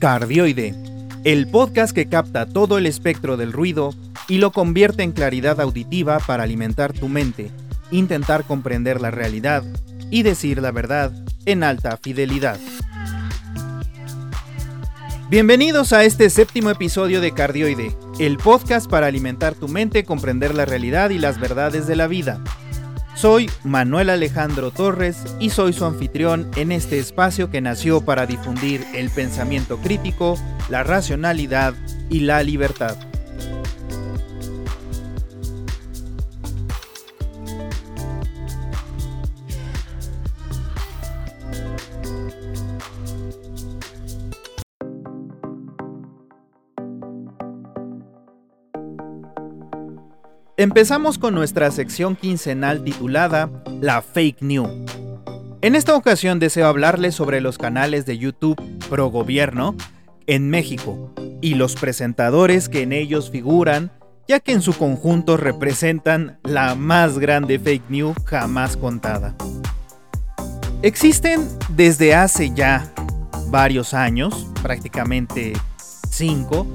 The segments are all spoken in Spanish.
Cardioide, el podcast que capta todo el espectro del ruido y lo convierte en claridad auditiva para alimentar tu mente, intentar comprender la realidad y decir la verdad en alta fidelidad. Bienvenidos a este séptimo episodio de Cardioide, el podcast para alimentar tu mente, comprender la realidad y las verdades de la vida. Soy Manuel Alejandro Torres y soy su anfitrión en este espacio que nació para difundir el pensamiento crítico, la racionalidad y la libertad. Empezamos con nuestra sección quincenal titulada La Fake News. En esta ocasión deseo hablarles sobre los canales de YouTube pro gobierno en México y los presentadores que en ellos figuran, ya que en su conjunto representan la más grande fake news jamás contada. Existen desde hace ya varios años, prácticamente cinco,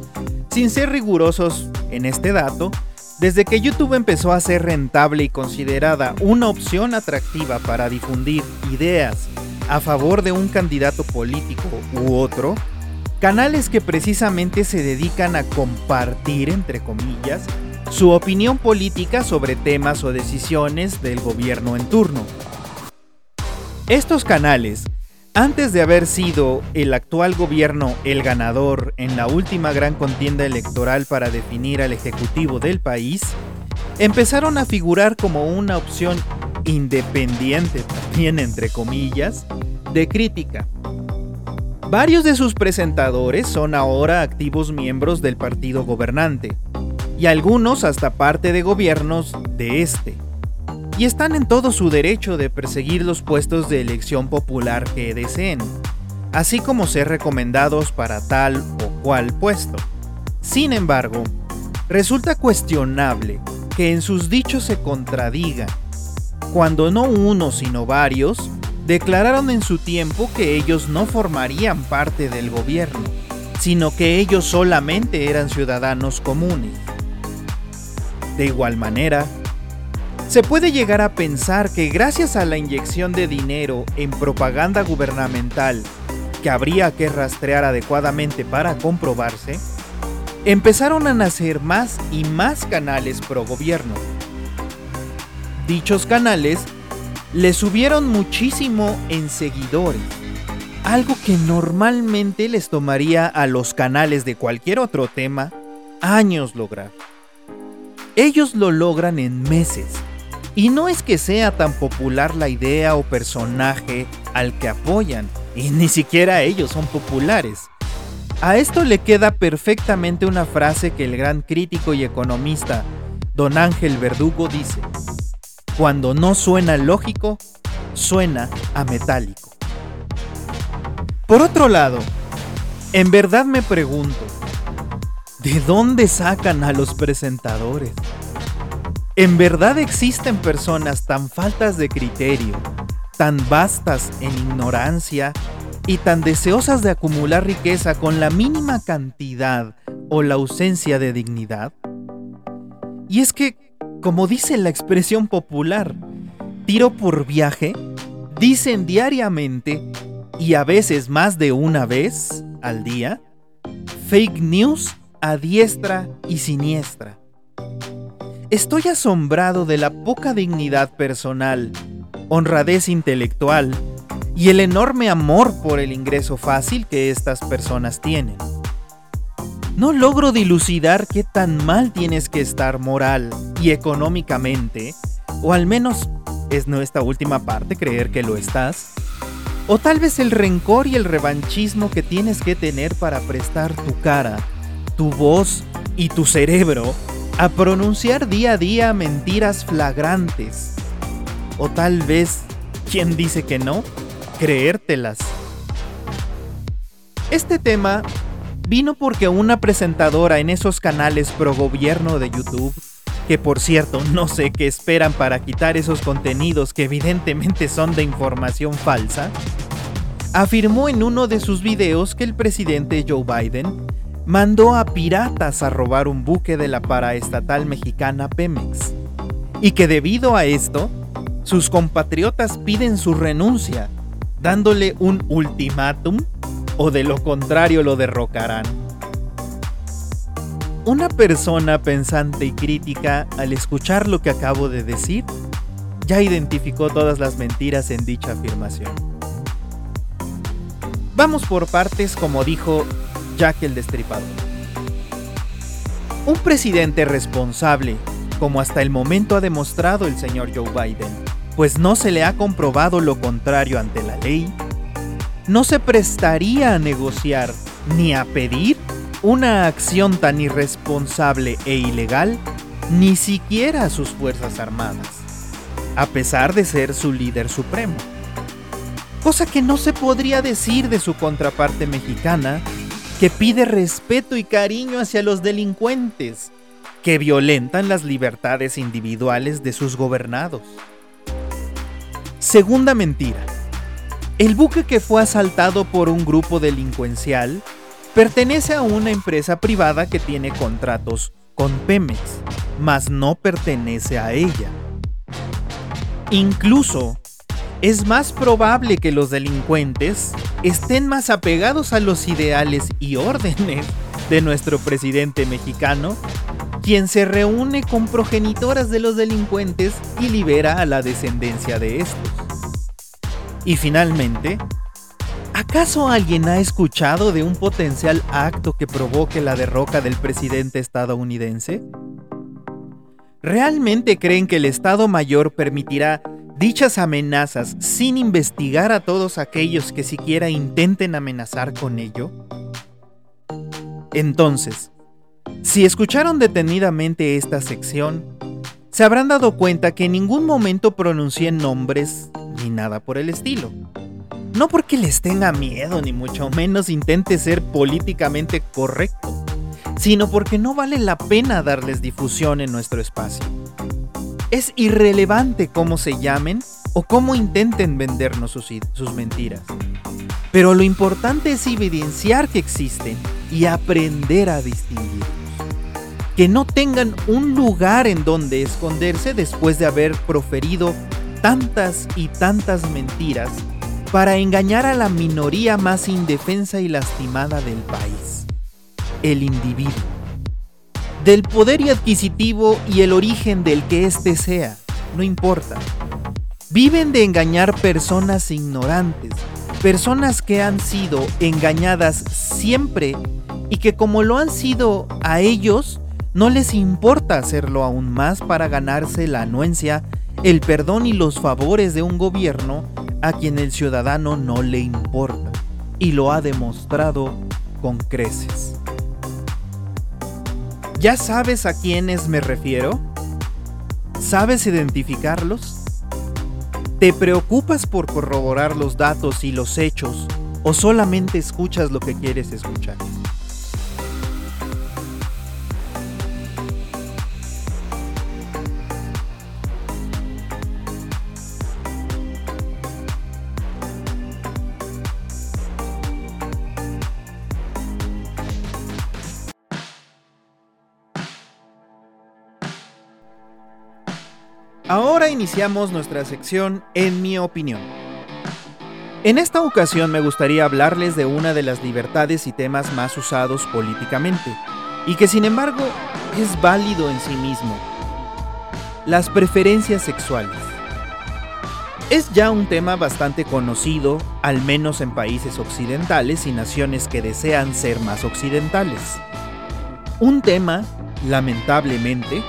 sin ser rigurosos en este dato, desde que YouTube empezó a ser rentable y considerada una opción atractiva para difundir ideas a favor de un candidato político u otro, canales que precisamente se dedican a compartir, entre comillas, su opinión política sobre temas o decisiones del gobierno en turno. Estos canales antes de haber sido el actual gobierno el ganador en la última gran contienda electoral para definir al ejecutivo del país, empezaron a figurar como una opción independiente, también entre comillas, de crítica. Varios de sus presentadores son ahora activos miembros del partido gobernante, y algunos hasta parte de gobiernos de este y están en todo su derecho de perseguir los puestos de elección popular que deseen, así como ser recomendados para tal o cual puesto. Sin embargo, resulta cuestionable que en sus dichos se contradiga, cuando no uno sino varios declararon en su tiempo que ellos no formarían parte del gobierno, sino que ellos solamente eran ciudadanos comunes. De igual manera, se puede llegar a pensar que gracias a la inyección de dinero en propaganda gubernamental que habría que rastrear adecuadamente para comprobarse, empezaron a nacer más y más canales pro gobierno. Dichos canales le subieron muchísimo en seguidores, algo que normalmente les tomaría a los canales de cualquier otro tema años lograr. Ellos lo logran en meses y no es que sea tan popular la idea o personaje al que apoyan, y ni siquiera ellos son populares. A esto le queda perfectamente una frase que el gran crítico y economista Don Ángel Verdugo dice, cuando no suena lógico, suena a metálico. Por otro lado, en verdad me pregunto, ¿de dónde sacan a los presentadores? ¿En verdad existen personas tan faltas de criterio, tan vastas en ignorancia y tan deseosas de acumular riqueza con la mínima cantidad o la ausencia de dignidad? Y es que, como dice la expresión popular, tiro por viaje, dicen diariamente y a veces más de una vez al día, fake news a diestra y siniestra Estoy asombrado de la poca dignidad personal, honradez intelectual y el enorme amor por el ingreso fácil que estas personas tienen. No logro dilucidar qué tan mal tienes que estar moral y económicamente, o al menos es nuestra última parte creer que lo estás, o tal vez el rencor y el revanchismo que tienes que tener para prestar tu cara, tu voz y tu cerebro a pronunciar día a día mentiras flagrantes. O tal vez, quien dice que no, creértelas. Este tema vino porque una presentadora en esos canales pro gobierno de YouTube, que por cierto no sé qué esperan para quitar esos contenidos que evidentemente son de información falsa, afirmó en uno de sus videos que el presidente Joe Biden mandó a piratas a robar un buque de la paraestatal mexicana Pemex y que debido a esto, sus compatriotas piden su renuncia, dándole un ultimátum o de lo contrario lo derrocarán. Una persona pensante y crítica al escuchar lo que acabo de decir, ya identificó todas las mentiras en dicha afirmación. Vamos por partes como dijo Jack el Destripador. Un presidente responsable, como hasta el momento ha demostrado el señor Joe Biden, pues no se le ha comprobado lo contrario ante la ley, no se prestaría a negociar ni a pedir una acción tan irresponsable e ilegal, ni siquiera a sus Fuerzas Armadas, a pesar de ser su líder supremo. Cosa que no se podría decir de su contraparte mexicana, que pide respeto y cariño hacia los delincuentes, que violentan las libertades individuales de sus gobernados. Segunda mentira. El buque que fue asaltado por un grupo delincuencial pertenece a una empresa privada que tiene contratos con Pemex, mas no pertenece a ella. Incluso, es más probable que los delincuentes estén más apegados a los ideales y órdenes de nuestro presidente mexicano, quien se reúne con progenitoras de los delincuentes y libera a la descendencia de estos. Y finalmente, ¿acaso alguien ha escuchado de un potencial acto que provoque la derroca del presidente estadounidense? ¿Realmente creen que el Estado Mayor permitirá dichas amenazas sin investigar a todos aquellos que siquiera intenten amenazar con ello? Entonces, si escucharon detenidamente esta sección, se habrán dado cuenta que en ningún momento pronuncié nombres ni nada por el estilo. No porque les tenga miedo, ni mucho menos intente ser políticamente correcto, sino porque no vale la pena darles difusión en nuestro espacio. Es irrelevante cómo se llamen o cómo intenten vendernos sus, mentiras. Pero lo importante es evidenciar que existen y aprender a distinguirlos. Que no tengan un lugar en donde esconderse después de haber proferido tantas y tantas mentiras para engañar a la minoría más indefensa y lastimada del país, el individuo. Del poder y adquisitivo y el origen del que éste sea, no importa. Viven de engañar personas ignorantes, personas que han sido engañadas siempre y que como lo han sido a ellos, no les importa hacerlo aún más para ganarse la anuencia el perdón y los favores de un gobierno a quien el ciudadano no le importa y lo ha demostrado con creces. ¿Ya sabes a quiénes me refiero? ¿Sabes identificarlos? ¿Te preocupas por corroborar los datos y los hechos o solamente escuchas lo que quieres escuchar? Iniciamos nuestra sección En mi opinión. En esta ocasión me gustaría hablarles de una de las libertades y temas más usados políticamente, y que sin embargo es válido en sí mismo. Las preferencias sexuales. Es ya un tema bastante conocido, al menos en países occidentales y naciones que desean ser más occidentales. Un tema, lamentablemente,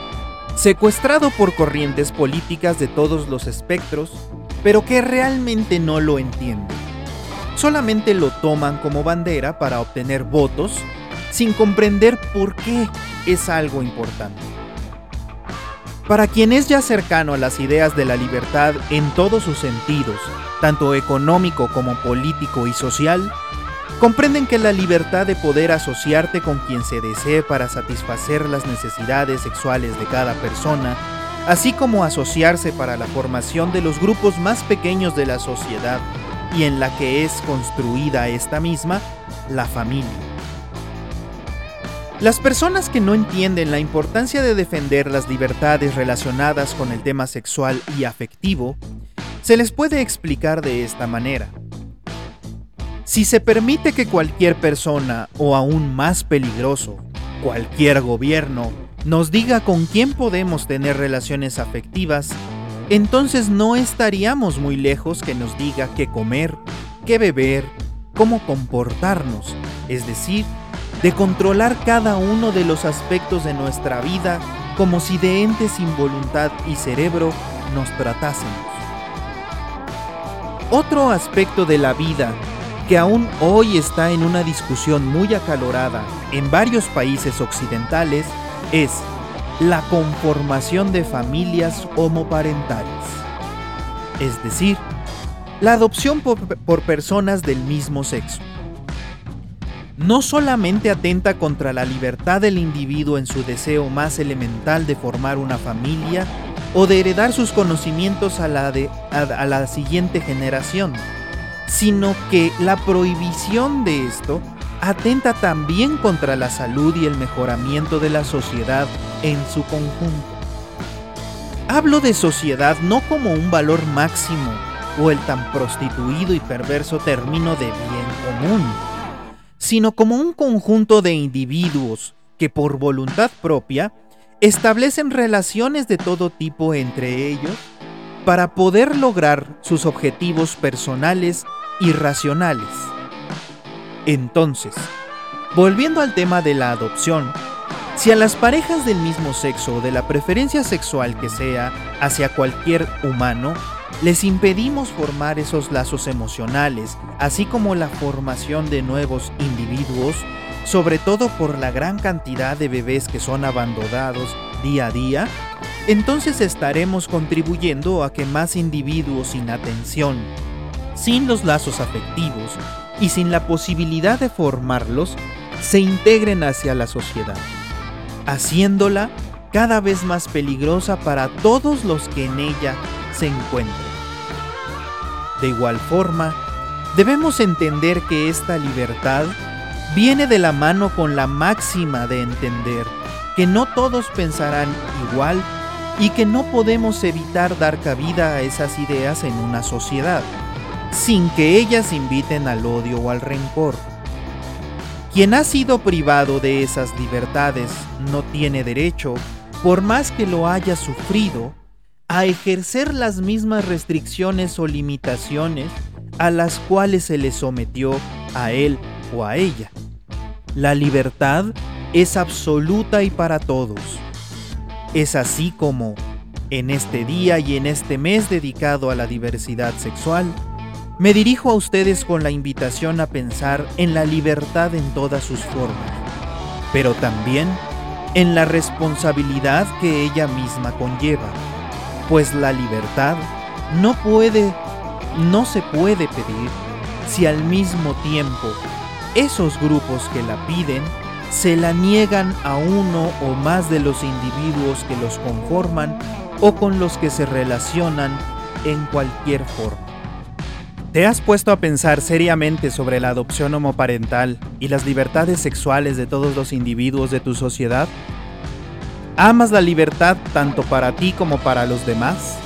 secuestrado por corrientes políticas de todos los espectros, pero que realmente no lo entienden. Solamente lo toman como bandera para obtener votos sin comprender por qué es algo importante. Para quien es ya cercano a las ideas de la libertad en todos sus sentidos, tanto económico como político y social, comprenden que la libertad de poder asociarte con quien se desee para satisfacer las necesidades sexuales de cada persona, así como asociarse para la formación de los grupos más pequeños de la sociedad, y en la que es construida esta misma, la familia. Las personas que no entienden la importancia de defender las libertades relacionadas con el tema sexual y afectivo, se les puede explicar de esta manera. Si se permite que cualquier persona, o aún más peligroso, cualquier gobierno, nos diga con quién podemos tener relaciones afectivas, entonces no estaríamos muy lejos que nos diga qué comer, qué beber, cómo comportarnos, es decir, de controlar cada uno de los aspectos de nuestra vida como si de entes sin voluntad y cerebro nos tratásemos. Otro aspecto de la vida que aún hoy está en una discusión muy acalorada en varios países occidentales es la conformación de familias homoparentales, es decir, la adopción por, personas del mismo sexo. No solamente atenta contra la libertad del individuo en su deseo más elemental de formar una familia o de heredar sus conocimientos a la, de, a la siguiente generación, sino que la prohibición de esto atenta también contra la salud y el mejoramiento de la sociedad en su conjunto. Hablo de sociedad no como un valor máximo o el tan prostituido y perverso término de bien común, sino como un conjunto de individuos que por voluntad propia establecen relaciones de todo tipo entre ellos para poder lograr sus objetivos personales y racionales. Entonces, volviendo al tema de la adopción, si a las parejas del mismo sexo o de la preferencia sexual que sea hacia cualquier humano, les impedimos formar esos lazos emocionales, así como la formación de nuevos individuos, sobre todo por la gran cantidad de bebés que son abandonados día a día, entonces estaremos contribuyendo a que más individuos sin atención, sin los lazos afectivos y sin la posibilidad de formarlos, se integren hacia la sociedad, haciéndola cada vez más peligrosa para todos los que en ella se encuentren. De igual forma, debemos entender que esta libertad viene de la mano con la máxima de entender que no todos pensarán igual y que no podemos evitar dar cabida a esas ideas en una sociedad, sin que ellas inviten al odio o al rencor. Quien ha sido privado de esas libertades no tiene derecho, por más que lo haya sufrido, a ejercer las mismas restricciones o limitaciones a las cuales se le sometió a él o a ella. La libertad es absoluta y para todos es así como, en este día y en este mes dedicado a la diversidad sexual, me dirijo a ustedes con la invitación a pensar en la libertad en todas sus formas, pero también en la responsabilidad que ella misma conlleva, pues la libertad no puede, no se puede pedir si al mismo tiempo esos grupos que la piden se la niegan a uno o más de los individuos que los conforman o con los que se relacionan en cualquier forma. ¿Te has puesto a pensar seriamente sobre la adopción homoparental y las libertades sexuales de todos los individuos de tu sociedad? ¿Amas la libertad tanto para ti como para los demás?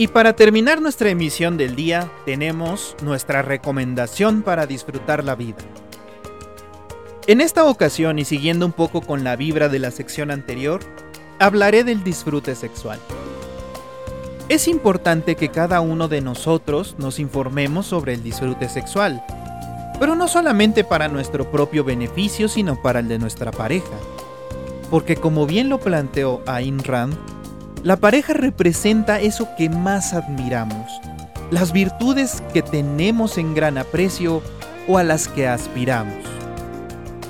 Y para terminar nuestra emisión del día, tenemos nuestra recomendación para disfrutar la vida. En esta ocasión y siguiendo un poco con la vibra de la sección anterior, hablaré del disfrute sexual. Es importante que cada uno de nosotros nos informemos sobre el disfrute sexual, pero no solamente para nuestro propio beneficio, sino para el de nuestra pareja. Porque como bien lo planteó Ayn Rand, la pareja representa eso que más admiramos, las virtudes que tenemos en gran aprecio o a las que aspiramos.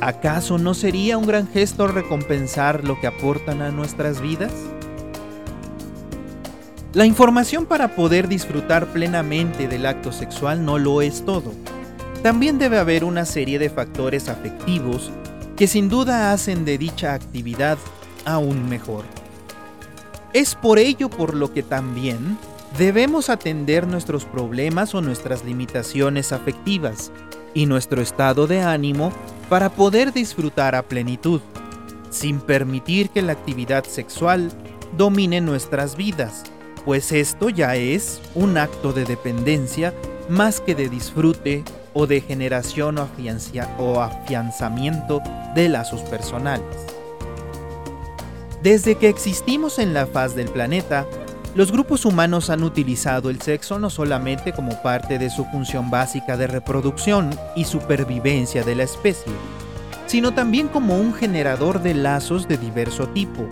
¿Acaso no sería un gran gesto recompensar lo que aportan a nuestras vidas? La información para poder disfrutar plenamente del acto sexual no lo es todo. También debe haber una serie de factores afectivos que sin duda hacen de dicha actividad aún mejor. Es por ello por lo que también debemos atender nuestros problemas o nuestras limitaciones afectivas y nuestro estado de ánimo para poder disfrutar a plenitud, sin permitir que la actividad sexual domine nuestras vidas, pues esto ya es un acto de dependencia más que de disfrute o de generación o, afianzamiento de lazos personales. Desde que existimos en la faz del planeta, los grupos humanos han utilizado el sexo no solamente como parte de su función básica de reproducción y supervivencia de la especie, sino también como un generador de lazos de diverso tipo,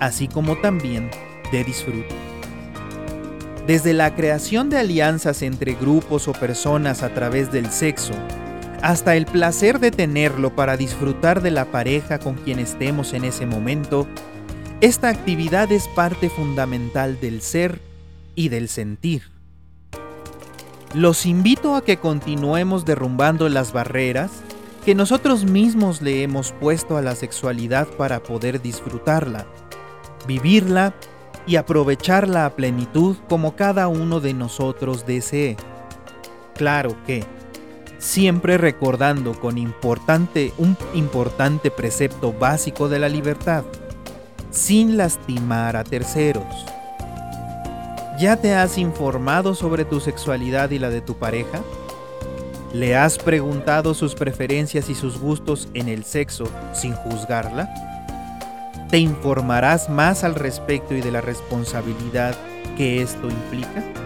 así como también de disfrute. Desde la creación de alianzas entre grupos o personas a través del sexo, hasta el placer de tenerlo para disfrutar de la pareja con quien estemos en ese momento, esta actividad es parte fundamental del ser y del sentir. Los invito a que continuemos derrumbando las barreras que nosotros mismos le hemos puesto a la sexualidad para poder disfrutarla, vivirla y aprovecharla a plenitud como cada uno de nosotros desee. Claro que, siempre recordando con importante un importante precepto básico de la libertad, sin lastimar a terceros. ¿Ya te has informado sobre tu sexualidad y la de tu pareja? ¿Le has preguntado sus preferencias y sus gustos en el sexo sin juzgarla? ¿Te informarás más al respecto y de la responsabilidad que esto implica?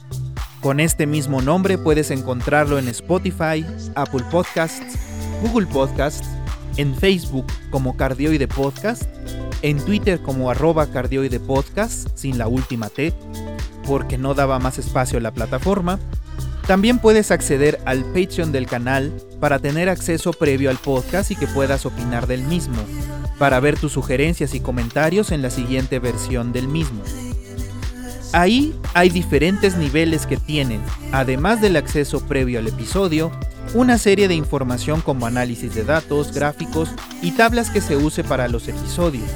Con este mismo nombre puedes encontrarlo en Spotify, Apple Podcasts, Google Podcast, en Facebook como Cardioide Podcast, en Twitter como arroba Cardioide Podcast, sin la última T, porque no daba más espacio a la plataforma. También puedes acceder al Patreon del canal para tener acceso previo al podcast y que puedas opinar del mismo, para ver tus sugerencias y comentarios en la siguiente versión del mismo. Ahí hay diferentes niveles que tienen, además del acceso previo al episodio, una serie de información como análisis de datos, gráficos y tablas que se use para los episodios,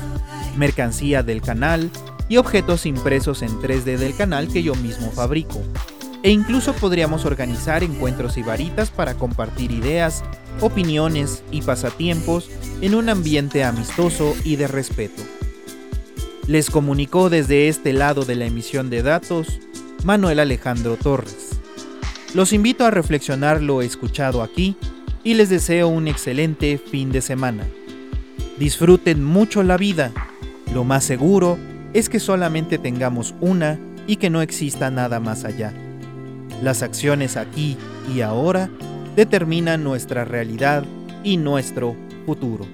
mercancía del canal y objetos impresos en 3D del canal que yo mismo fabrico. E incluso podríamos organizar encuentros y varitas para compartir ideas, opiniones y pasatiempos en un ambiente amistoso y de respeto. Les comunicó desde este lado de la emisión de datos Manuel Alejandro Torres. Los invito a reflexionar lo escuchado aquí y les deseo un excelente fin de semana. Disfruten mucho la vida. Lo más seguro es que solamente tengamos una y que no exista nada más allá. Las acciones aquí y ahora determinan nuestra realidad y nuestro futuro.